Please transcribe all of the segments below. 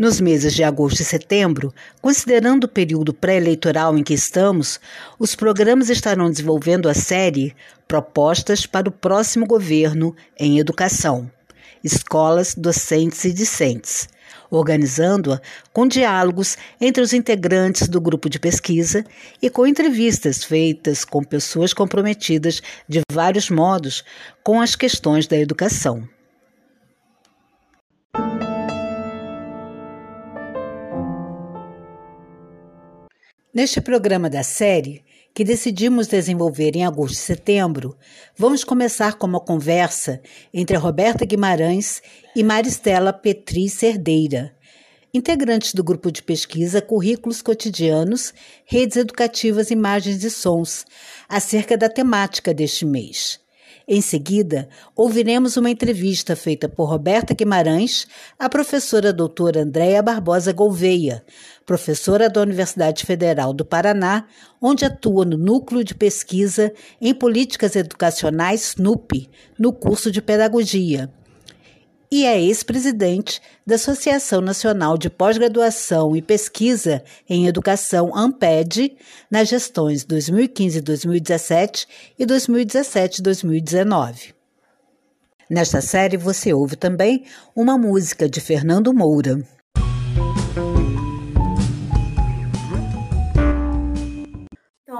Nos meses de agosto e setembro, considerando o período pré-eleitoral em que estamos, os programas estarão desenvolvendo a série Propostas para o Próximo Governo em Educação Escolas, Docentes e Discentes organizando-a com diálogos entre os integrantes do grupo de pesquisa e com entrevistas feitas com pessoas comprometidas de vários modos com as questões da educação. Neste programa da série, que decidimos desenvolver em agosto e setembro, vamos começar com uma conversa entre Roberta Guimarães e Maristela Petri Cerdeira, integrantes do grupo de pesquisa Currículos Cotidianos, Redes Educativas, Imagens e Sons, acerca da temática deste mês. Em seguida, ouviremos uma entrevista feita por Roberta Guimarães à professora doutora Andréa Barbosa Gouveia, professora da Universidade Federal do Paraná, onde atua no Núcleo de Pesquisa em Políticas Educacionais NUP, no curso de Pedagogia e é ex-presidente da Associação Nacional de Pós-Graduação e Pesquisa em Educação AMPED nas gestões 2015-2017 e 2017-2019. Nesta série você ouve também uma música de Fernando Moura.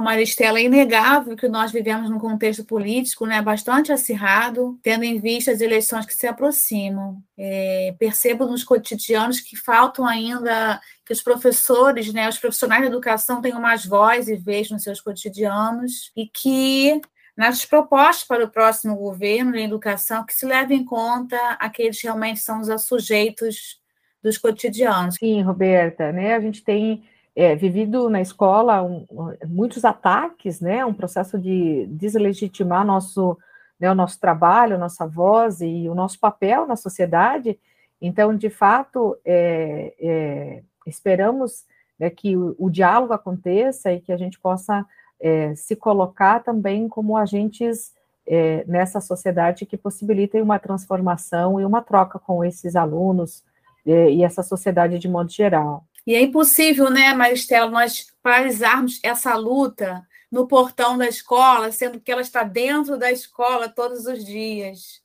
Maristela, é inegável que nós vivemos num contexto político né, bastante acirrado, tendo em vista as eleições que se aproximam. É, percebo nos cotidianos que faltam ainda que os professores, né, os profissionais da educação tenham mais voz e vez nos seus cotidianos e que nas propostas para o próximo governo de educação que se leve em conta aqueles que realmente são os sujeitos dos cotidianos. Sim, Roberta, né? A gente tem é, vivido na escola um, muitos ataques, né, um processo de deslegitimar nosso, né, o nosso trabalho, nossa voz e o nosso papel na sociedade. Então, de fato, é, é, esperamos né, que o, o, diálogo aconteça e que a gente possa é, se colocar também como agentes é, nessa sociedade que possibilitem uma transformação e uma troca com esses alunos é, e essa sociedade de modo geral. E é impossível, né, Maristela, nós paralisarmos essa luta no portão da escola, sendo que ela está dentro da escola todos os dias.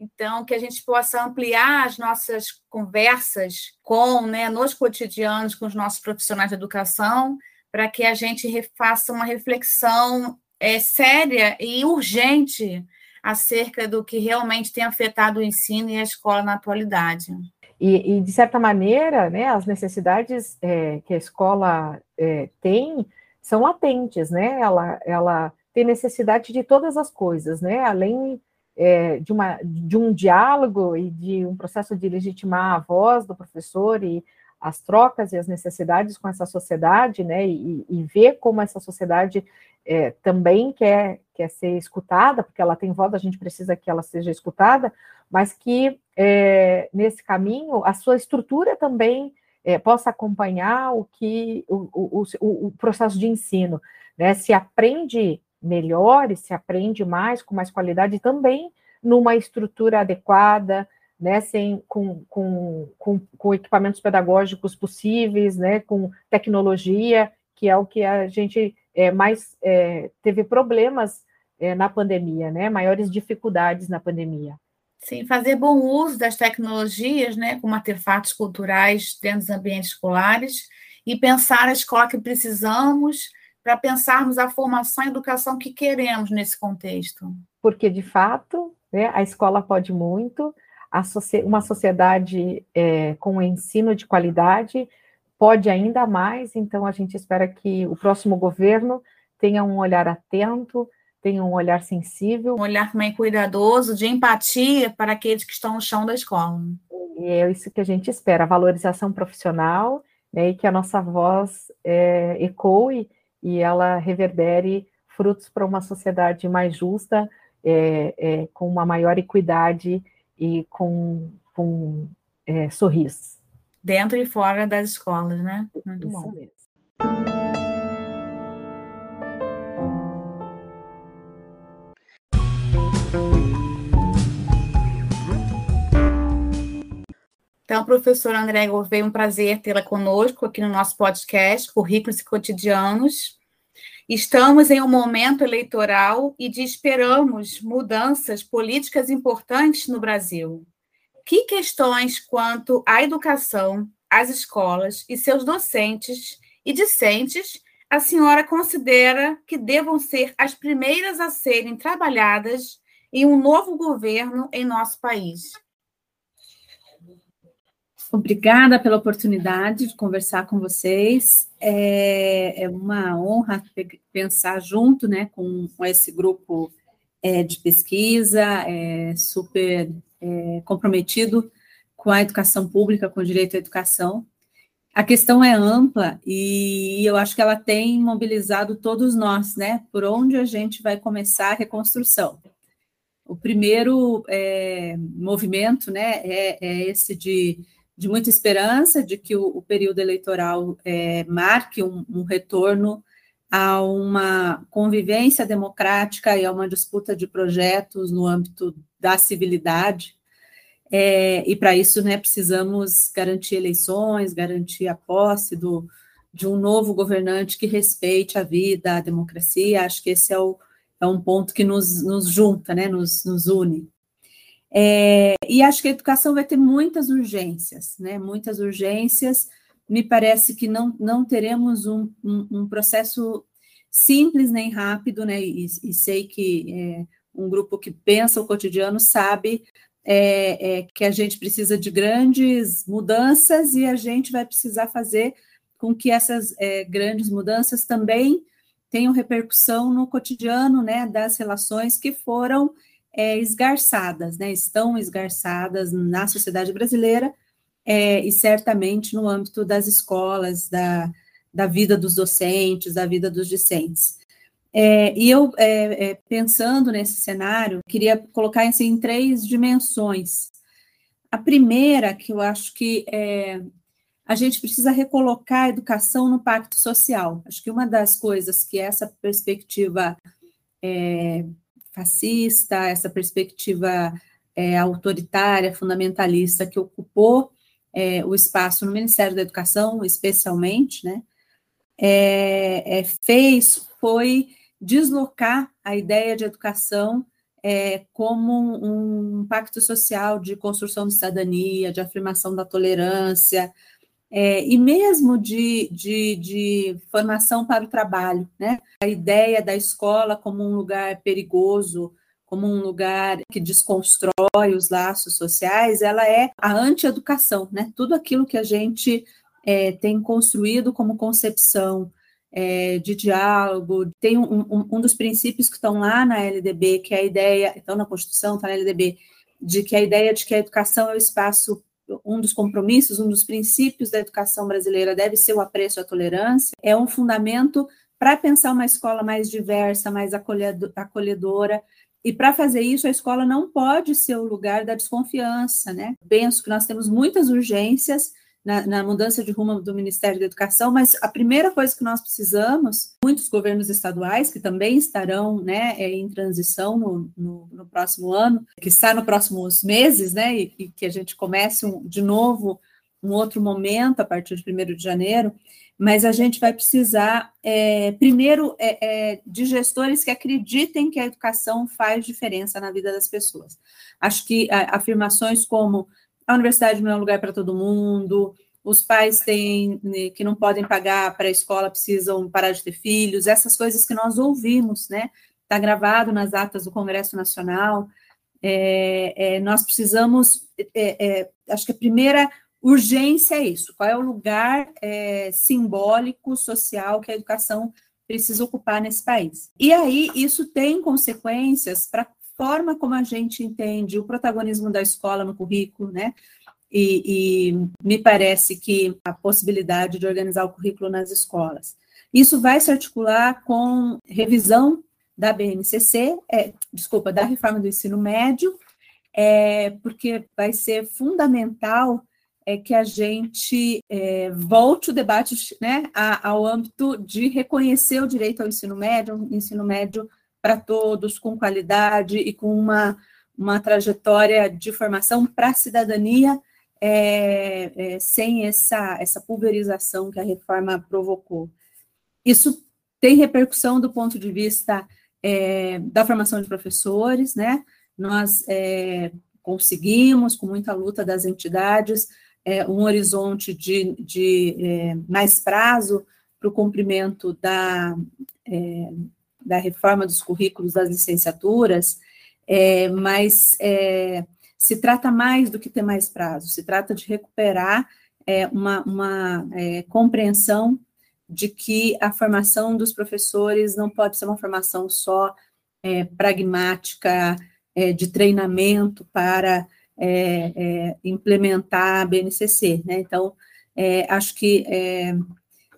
Então, que a gente possa ampliar as nossas conversas com, né, nos cotidianos, com os nossos profissionais de educação, para que a gente faça uma reflexão é, séria e urgente acerca do que realmente tem afetado o ensino e a escola na atualidade. E, e, de certa maneira, né, as necessidades é, que a escola é, tem são latentes, né? Ela, ela tem necessidade de todas as coisas, né? Além é, de, uma, de um diálogo e de um processo de legitimar a voz do professor e as trocas e as necessidades com essa sociedade, né? E, e ver como essa sociedade é, também quer, quer ser escutada, porque ela tem voz, a gente precisa que ela seja escutada, mas que é, nesse caminho a sua estrutura também é, possa acompanhar o que o, o, o, processo de ensino, né? Se aprende melhor e se aprende mais com mais qualidade também numa estrutura adequada, né? Sem com, com, com, com equipamentos pedagógicos possíveis, né? Com tecnologia, que é o que a gente é, mais é, teve problemas é, na pandemia, né? Maiores dificuldades na pandemia. Sim, fazer bom uso das tecnologias, né, como artefatos culturais dentro dos ambientes escolares e pensar a escola que precisamos para pensarmos a formação e educação que queremos nesse contexto. Porque, de fato, né, a escola pode muito, uma sociedade é, com ensino de qualidade pode ainda mais, então a gente espera que o próximo governo tenha um olhar atento tenham um olhar sensível. Um olhar também cuidadoso, de empatia para aqueles que estão no chão da escola. E é isso que a gente espera, a valorização profissional, né, e que a nossa voz é, ecoe e ela reverbere frutos para uma sociedade mais justa, é, é, com uma maior equidade e com, com é, sorrisos. Dentro e fora das escolas, né? Muito Isso bom. Mesmo. Então, professora André Gouveia, um prazer tê-la conosco aqui no nosso podcast, Currículos e Cotidianos. Estamos em um momento eleitoral e de esperamos mudanças políticas importantes no Brasil. Que questões quanto à educação, às escolas e seus docentes e discentes a senhora considera que devam ser as primeiras a serem trabalhadas em um novo governo em nosso país? Obrigada pela oportunidade de conversar com vocês. É, é uma honra pensar junto né, com, com esse grupo é, de pesquisa, é, super é, comprometido com a educação pública, com o direito à educação. A questão é ampla e eu acho que ela tem mobilizado todos nós, né? Por onde a gente vai começar a reconstrução. O primeiro é, movimento, né, é, é esse de de muita esperança de que o, o período eleitoral é, marque um, um, retorno a uma convivência democrática e a uma disputa de projetos no âmbito da civilidade. É, e para isso, né, precisamos garantir eleições, garantir a posse do, de um novo governante que respeite a vida, a democracia. Acho que esse é, o, é um ponto que nos, nos junta, né, nos, nos une. É, e acho que a educação vai ter muitas urgências, né? Muitas urgências. Me parece que não, não teremos um, um, um processo simples nem rápido, né? E, e sei que é, um grupo que pensa o cotidiano sabe é, é, que a gente precisa de grandes mudanças e a gente vai precisar fazer com que essas é, grandes mudanças também tenham repercussão no cotidiano, né? Das relações que foram é, esgarçadas, né? Estão esgarçadas na sociedade brasileira é, e certamente no âmbito das escolas, da, da vida dos docentes, da vida dos discentes. É, e eu, é, é, pensando nesse cenário, queria colocar assim, em três dimensões. A primeira, que eu acho que é, a gente precisa recolocar a educação no pacto social. Acho que uma das coisas que essa perspectiva é, fascista, essa perspectiva é, autoritária, fundamentalista, que ocupou é, o espaço no Ministério da Educação, especialmente, né, é, é fez foi deslocar a ideia de educação é, como um, um pacto social de construção de cidadania, de afirmação da tolerância, é, e mesmo de, de, de, formação para o trabalho, né? A ideia da escola como um lugar perigoso, como um lugar que desconstrói os laços sociais, ela é a anti-educação, né? Tudo aquilo que a gente é, tem construído como concepção é, de diálogo, tem um, um, um, dos princípios que estão lá na LDB, que é a ideia, estão na Constituição, está na LDB, de que a ideia de que a educação é o espaço um dos compromissos, um dos princípios da educação brasileira deve ser o apreço à tolerância, é um fundamento para pensar uma escola mais diversa, mais acolhedora. E para fazer isso, a escola não pode ser o lugar da desconfiança, né? Penso que nós temos muitas urgências na, na, mudança de rumo do Ministério da Educação, mas a primeira coisa que nós precisamos, muitos governos estaduais que também estarão né, é, em transição no, no, no próximo ano, que está nos próximos meses, né, e, e que a gente comece um, de novo um outro momento a partir de 1 de janeiro, mas a gente vai precisar, é, primeiro, é, é, de gestores que acreditem que a educação faz diferença na vida das pessoas. Acho que a, afirmações como a universidade não é um lugar para todo mundo, os pais têm, né, que não podem pagar para a escola precisam parar de ter filhos, essas coisas que nós ouvimos, né? Está gravado nas atas do Congresso Nacional. É, é, nós precisamos, é, é acho que a primeira urgência é isso: qual é o lugar é, simbólico, social que a educação precisa ocupar nesse país. E aí isso tem consequências para forma como a gente entende o protagonismo da escola no currículo, né? E, e, me parece que a possibilidade de organizar o currículo nas escolas. Isso vai se articular com revisão da BNCC, é, desculpa, da reforma do ensino médio, é, porque vai ser fundamental é que a gente é, volte o debate né, ao âmbito de reconhecer o direito ao ensino médio, um ensino médio para todos, com qualidade e com uma, uma trajetória de formação para a cidadania, é, é, sem essa, essa pulverização que a reforma provocou. Isso tem repercussão do ponto de vista é, da formação de professores, né? Nós é, conseguimos, com muita luta das entidades, é, um horizonte de, de é, mais prazo para o cumprimento da, da reforma dos currículos das licenciaturas, é, mas é, se trata mais do que ter mais prazo, se trata de recuperar é, uma, uma compreensão de que a formação dos professores não pode ser uma formação só pragmática, de treinamento para é, é, implementar a BNCC, né? Então, é, acho que é,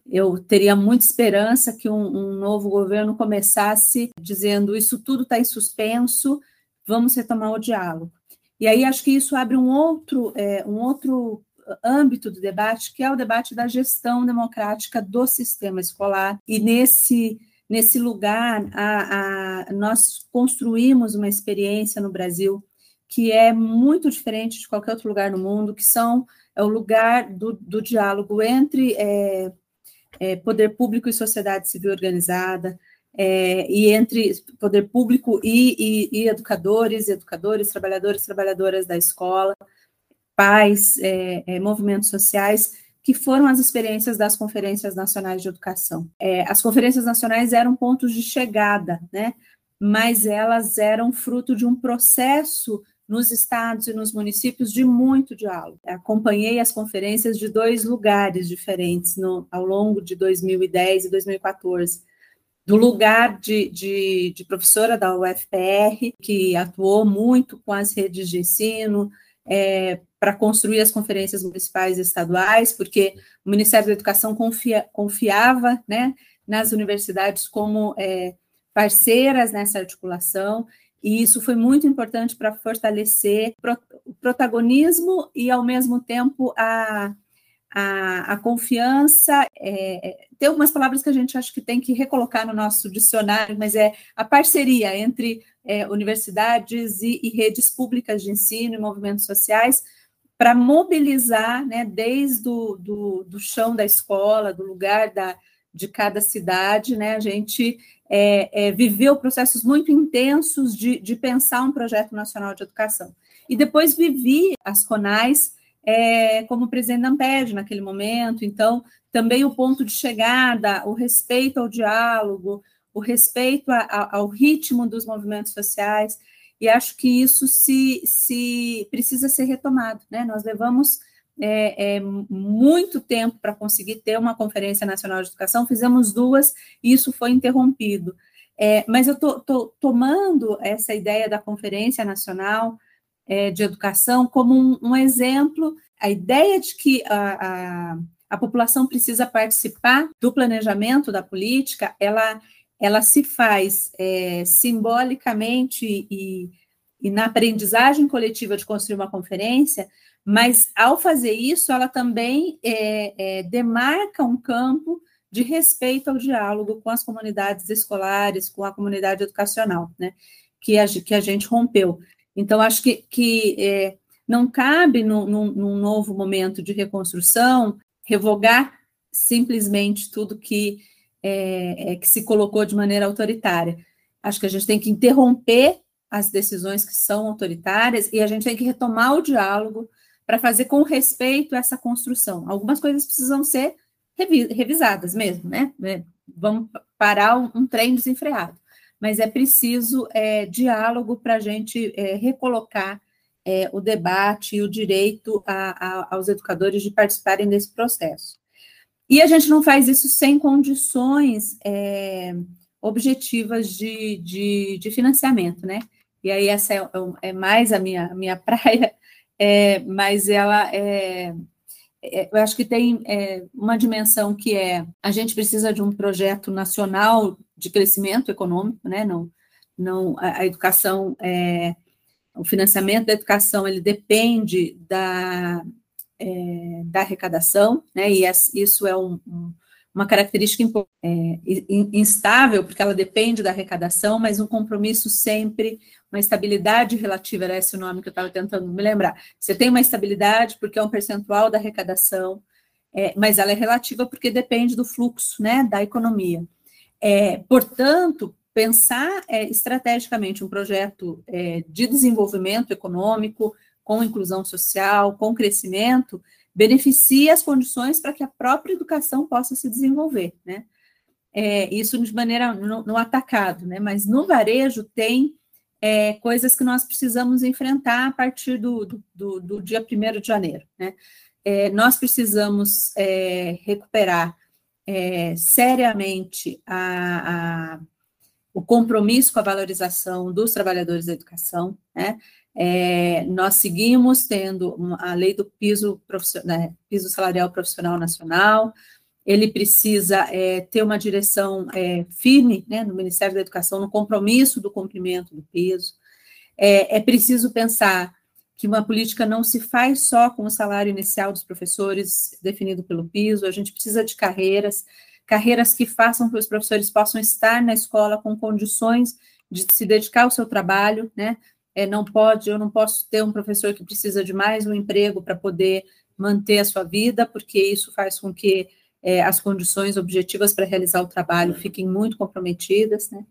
eu teria muita esperança que um, um, novo governo começasse dizendo isso tudo está em suspenso, vamos retomar o diálogo. E aí acho que isso abre um outro, é, um outro âmbito do debate, que é o debate da gestão democrática do sistema escolar. E nesse nesse lugar, a, a, nós construímos uma experiência no Brasil que é muito diferente de qualquer outro lugar no mundo, que são é o lugar do, do diálogo entre é, é, poder público e sociedade civil organizada, é, e entre poder público e, e, e, educadores, educadores, trabalhadores, trabalhadoras da escola, pais, é, é, movimentos sociais, que foram as experiências das conferências nacionais de educação. É, as conferências nacionais eram pontos de chegada, né? Mas elas eram fruto de um processo nos estados e nos municípios de muito diálogo. Acompanhei as conferências de dois lugares diferentes no, ao longo de 2010 e 2014. Do lugar de, de, de professora da UFPR, que atuou muito com as redes de ensino, é, para construir as conferências municipais e estaduais, porque o Ministério da Educação confia, confiava né, nas universidades como é, parceiras nessa articulação, e isso foi muito importante para fortalecer o protagonismo e, ao mesmo tempo, a, a, a confiança. É, é, tem algumas palavras que a gente acha que tem que recolocar no nosso dicionário, mas é a parceria entre é, universidades e, e, redes públicas de ensino e movimentos sociais para mobilizar, né, desde o do, do chão da escola, do lugar da, de cada cidade, né, a gente é, é, viveu processos muito intensos de, de, pensar um projeto nacional de educação. E depois vivi as CONAIS é, como presidente da Amped naquele momento, então também o ponto de chegada, o respeito ao diálogo, o respeito a, a, ao ritmo dos movimentos sociais, e acho que isso se, se precisa ser retomado. Né? Nós levamos é, é, muito tempo para conseguir ter uma Conferência Nacional de Educação, fizemos duas e isso foi interrompido. É, mas eu estou tomando essa ideia da Conferência Nacional é, de Educação como um, um, exemplo, a ideia de que a, a, a população precisa participar do planejamento da política, ela, ela se faz é, simbolicamente e, e na aprendizagem coletiva de construir uma conferência, mas, ao fazer isso, ela também é, é, demarca um campo de respeito ao diálogo com as comunidades escolares, com a comunidade educacional, né, que a, que a gente rompeu. Então, acho que, que é, não cabe, no, num, num novo momento de reconstrução, revogar simplesmente tudo que, é, é, que se colocou de maneira autoritária. Acho que a gente tem que interromper as decisões que são autoritárias e a gente tem que retomar o diálogo para fazer com respeito essa construção. Algumas coisas precisam ser revisadas mesmo, né? É, vamos parar um, um trem desenfreado, mas é preciso é, diálogo para a gente é, recolocar é, o debate e o direito a, a, aos educadores de participarem desse processo. e a gente não faz isso sem condições é, objetivas de, de, de, financiamento, né? E aí essa é, é, é mais a minha, minha praia, é, mas ela é, é, eu acho que tem é, uma dimensão que é a gente precisa de um projeto nacional de crescimento econômico, né? Não, não a, a educação, é, o financiamento da educação ele depende da, é, da arrecadação, né? E isso é um, um, uma característica é, instável, porque ela depende da arrecadação, mas um compromisso sempre, uma estabilidade relativa, era esse o nome que eu estava tentando me lembrar. Você tem uma estabilidade porque é um percentual da arrecadação, é, mas ela é relativa porque depende do fluxo né, da economia. É, portanto, pensar é, estrategicamente um projeto é, de desenvolvimento econômico, com inclusão social, com crescimento, beneficia as condições para que a própria educação possa se desenvolver, né? É, isso de maneira no, no, atacado, né? Mas no varejo tem é, coisas que nós precisamos enfrentar a partir do, do, do, do dia 1 de janeiro, né? É, nós precisamos é, recuperar é, seriamente a, a, o compromisso com a valorização dos trabalhadores da educação, né? É, nós seguimos tendo a lei do piso, né, piso salarial profissional nacional, ele precisa é, ter uma direção é, firme né, no Ministério da Educação, no compromisso do cumprimento do piso. É, é, preciso pensar que uma política não se faz só com o salário inicial dos professores definido pelo piso, a gente precisa de carreiras, carreiras que façam que os professores possam estar na escola com condições de se dedicar ao seu trabalho, né, é, não pode, eu não posso ter um professor que precisa de mais um emprego para poder manter a sua vida, porque isso faz com que é, as condições objetivas para realizar o trabalho fiquem muito comprometidas, né?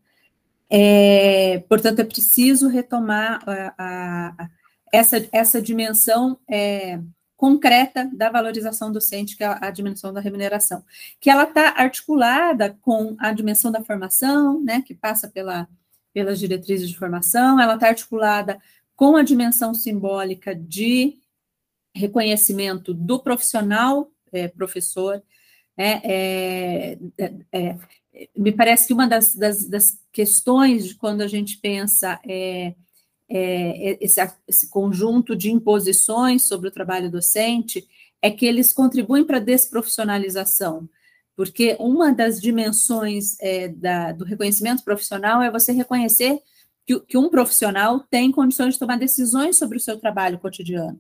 É, portanto, é preciso retomar a, a, a, essa, essa dimensão é, concreta da valorização docente, que é a, dimensão da remuneração, que ela está articulada com a dimensão da formação, né, que passa pela pelas diretrizes de formação, ela está articulada com a dimensão simbólica de reconhecimento do profissional é, professor. Né, é, é, é, me parece que uma das, das, das, questões de quando a gente pensa é, é, esse, esse conjunto de imposições sobre o trabalho docente é que eles contribuem para a desprofissionalização porque uma das dimensões é, da, do reconhecimento profissional é você reconhecer que, que, um profissional tem condições de tomar decisões sobre o seu trabalho cotidiano.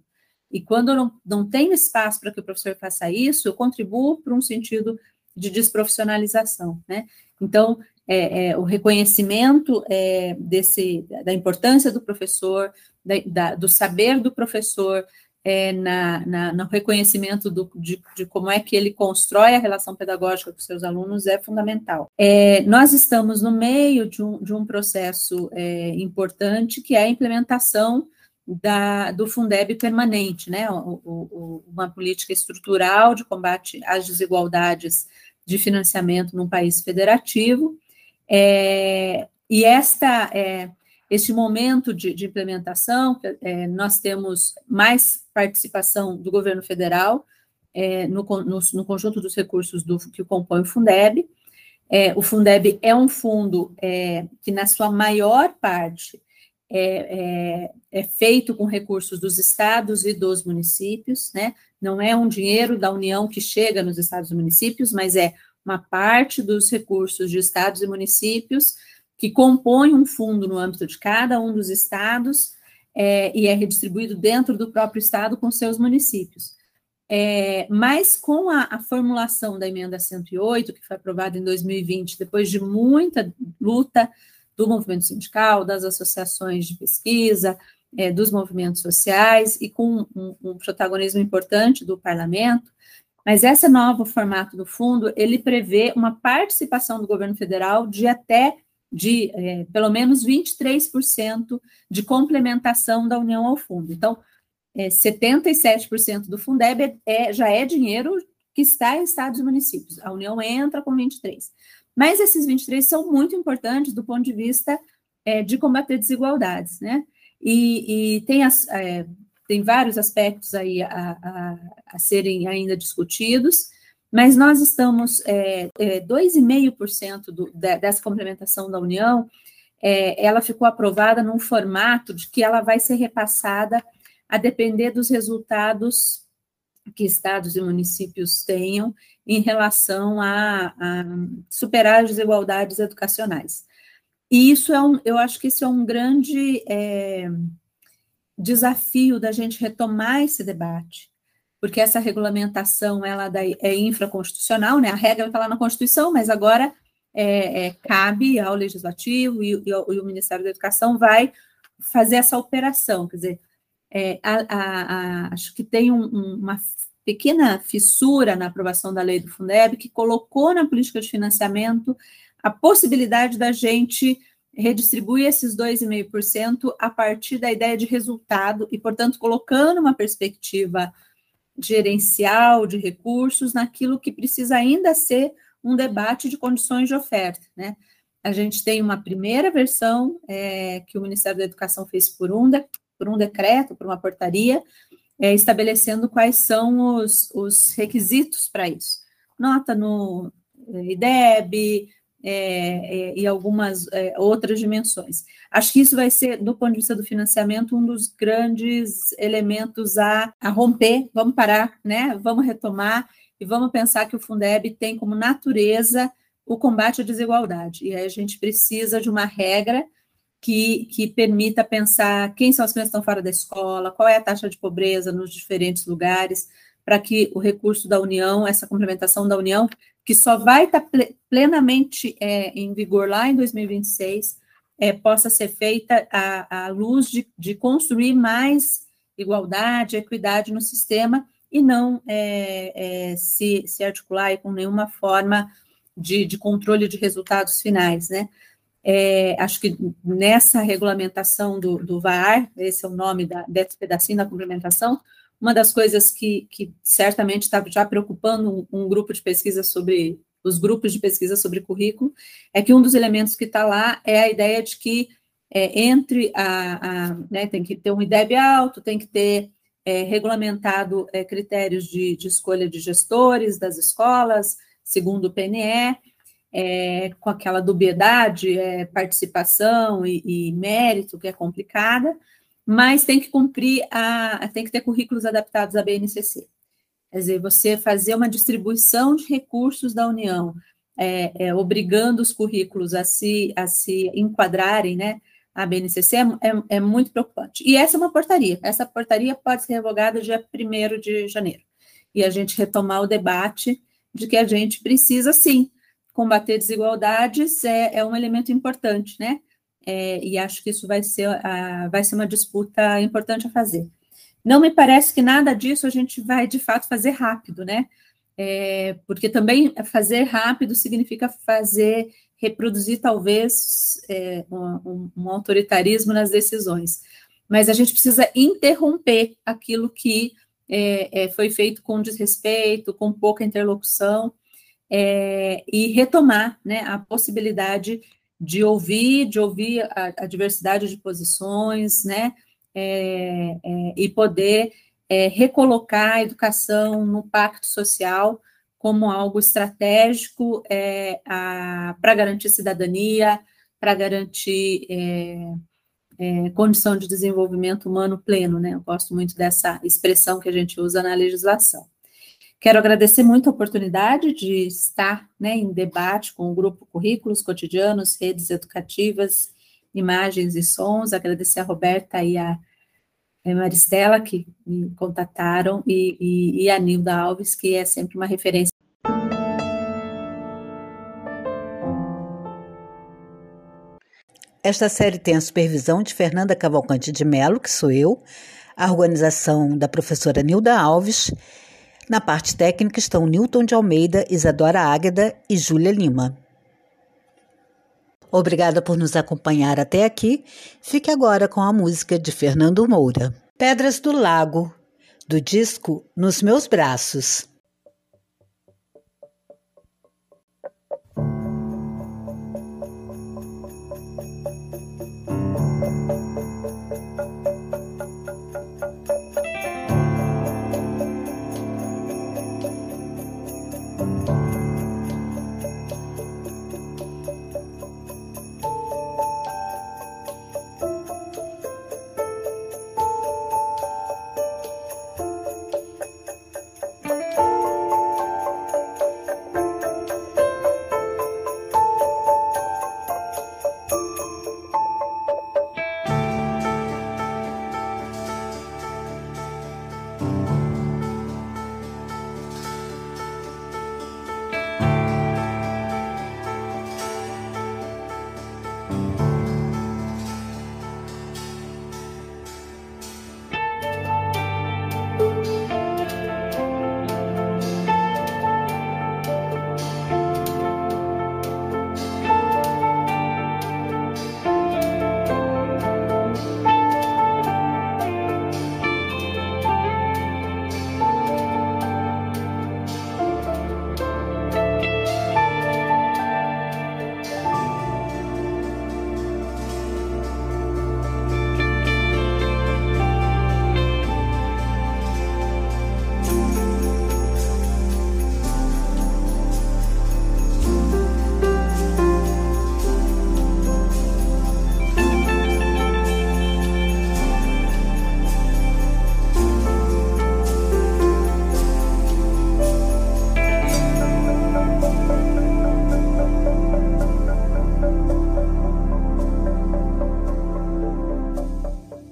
E quando eu não, não tenho espaço para que o professor faça isso, eu contribuo para um sentido de desprofissionalização, né? Então, é, é, o reconhecimento é, desse, da importância do professor, da, da, do saber do professor, é, na, na, no reconhecimento do, de, de, como é que ele constrói a relação pedagógica com seus alunos é fundamental. É, nós estamos no meio de um, de um processo é, importante, que é a implementação da, do Fundeb permanente, né, o, o, uma política estrutural de combate às desigualdades de financiamento num país federativo, é, e esta é, este momento de, de implementação, é, nós temos mais participação do governo federal é, no, no, no, conjunto dos recursos do, que compõe o Fundeb. É, o Fundeb é um fundo é, que, na sua maior parte, é, é, é, feito com recursos dos estados e dos municípios, né? Não é um dinheiro da União que chega nos estados e municípios, mas é uma parte dos recursos de estados e municípios que compõe um fundo no âmbito de cada um dos estados é, e é redistribuído dentro do próprio estado com seus municípios. É, mas com a, a, formulação da emenda 108, que foi aprovada em 2020, depois de muita luta do movimento sindical, das associações de pesquisa, é, dos movimentos sociais e com um, um protagonismo importante do parlamento, mas esse novo formato do fundo, ele prevê uma participação do governo federal de até de é, pelo menos 23% de complementação da União ao fundo. Então, é, 77% do Fundeb é, é, já é dinheiro que está em estados e municípios. A União entra com 23%. Mas esses 23% são muito importantes do ponto de vista é, de combater desigualdades, né? E, e tem, as, é, tem vários aspectos aí a, a, a serem ainda discutidos, mas nós estamos é, é, 2,5% do, dessa complementação da União, é, ela ficou aprovada num formato de que ela vai ser repassada a depender dos resultados que estados e municípios tenham em relação a, a superar as desigualdades educacionais. E isso é um, eu acho que isso é um grande é, desafio da gente retomar esse debate, porque essa regulamentação ela é infraconstitucional, né? A regra está lá na Constituição, mas agora é, é, cabe ao Legislativo e, e, e, o Ministério da Educação vai fazer essa operação, quer dizer, é, a, a, a, acho que tem um, uma pequena fissura na aprovação da lei do Fundeb que colocou na política de financiamento a possibilidade da gente redistribuir esses 2,5% a partir da ideia de resultado e, portanto, colocando uma perspectiva gerencial de recursos naquilo que precisa ainda ser um debate de condições de oferta, né? A gente tem uma primeira versão é, que o Ministério da Educação fez por um, de, por um decreto, por uma portaria, é, estabelecendo quais são os, os requisitos para isso. Nota no é, IDEB é, é, e algumas é, outras dimensões. Acho que isso vai ser, do ponto de vista do financiamento, um dos grandes elementos a, a romper. Vamos parar, né? Vamos retomar e vamos pensar que o Fundeb tem como natureza o combate à desigualdade. E aí a gente precisa de uma regra que, que permita pensar quem são as crianças que estão fora da escola, qual é a taxa de pobreza nos diferentes lugares, para que o recurso da União, essa complementação da União, que só vai estar plenamente é, em vigor lá em 2026, é, possa ser feita à, à luz de, de construir mais igualdade, equidade no sistema e não é, é, se, se articular com nenhuma forma de, de, controle de resultados finais, né? É, acho que nessa regulamentação do, do VAR, esse é o nome da, desse pedacinho da complementação, uma das coisas que, que certamente está já preocupando um, um, grupo de pesquisa sobre, os grupos de pesquisa sobre currículo, é que um dos elementos que está lá é a ideia de que é, entre a, a né, tem que ter um IDEB alto, tem que ter é, regulamentado é, critérios de, de, escolha de gestores das escolas, segundo o PNE, é, com aquela dubiedade, é, participação e, e, mérito, que é complicada, mas tem que cumprir, a, tem que ter currículos adaptados à BNCC. Quer dizer, você fazer uma distribuição de recursos da União, é, é, obrigando os currículos a se, a se enquadrarem, né, a BNCC é, é, é, muito preocupante. E essa é uma portaria. Essa portaria pode ser revogada dia 1 de janeiro. E a gente retomar o debate de que a gente precisa, sim, combater desigualdades é, é um elemento importante, né? É, e acho que isso vai ser, a, vai ser uma disputa importante a fazer. Não me parece que nada disso a gente vai, de fato, fazer rápido, né? É, porque também fazer rápido significa fazer reproduzir talvez é, um, um, autoritarismo nas decisões, mas a gente precisa interromper aquilo que é, é, foi feito com desrespeito, com pouca interlocução, é, e retomar né, a possibilidade de ouvir, de ouvir a, a diversidade de posições, né, é, é, e poder recolocar a educação no pacto social como algo estratégico é, para garantir cidadania, para garantir é, é, condição de desenvolvimento humano pleno, né? Eu gosto muito dessa expressão que a gente usa na legislação. Quero agradecer muito a oportunidade de estar né, em debate com o grupo Currículos Cotidianos, Redes Educativas, Imagens e Sons, agradecer a Roberta e a Maristela, que me contataram, e, e, e a Nilda Alves, que é sempre uma referência. Esta série tem a supervisão de Fernanda Cavalcante de Mello, que sou eu, a organização da professora Nilda Alves. Na parte técnica estão Newton de Almeida, Isadora Águeda e Júlia Lima. Obrigada por nos acompanhar até aqui. Fique agora com a música de Fernando Moura. Pedras do Lago, do disco Nos Meus Braços.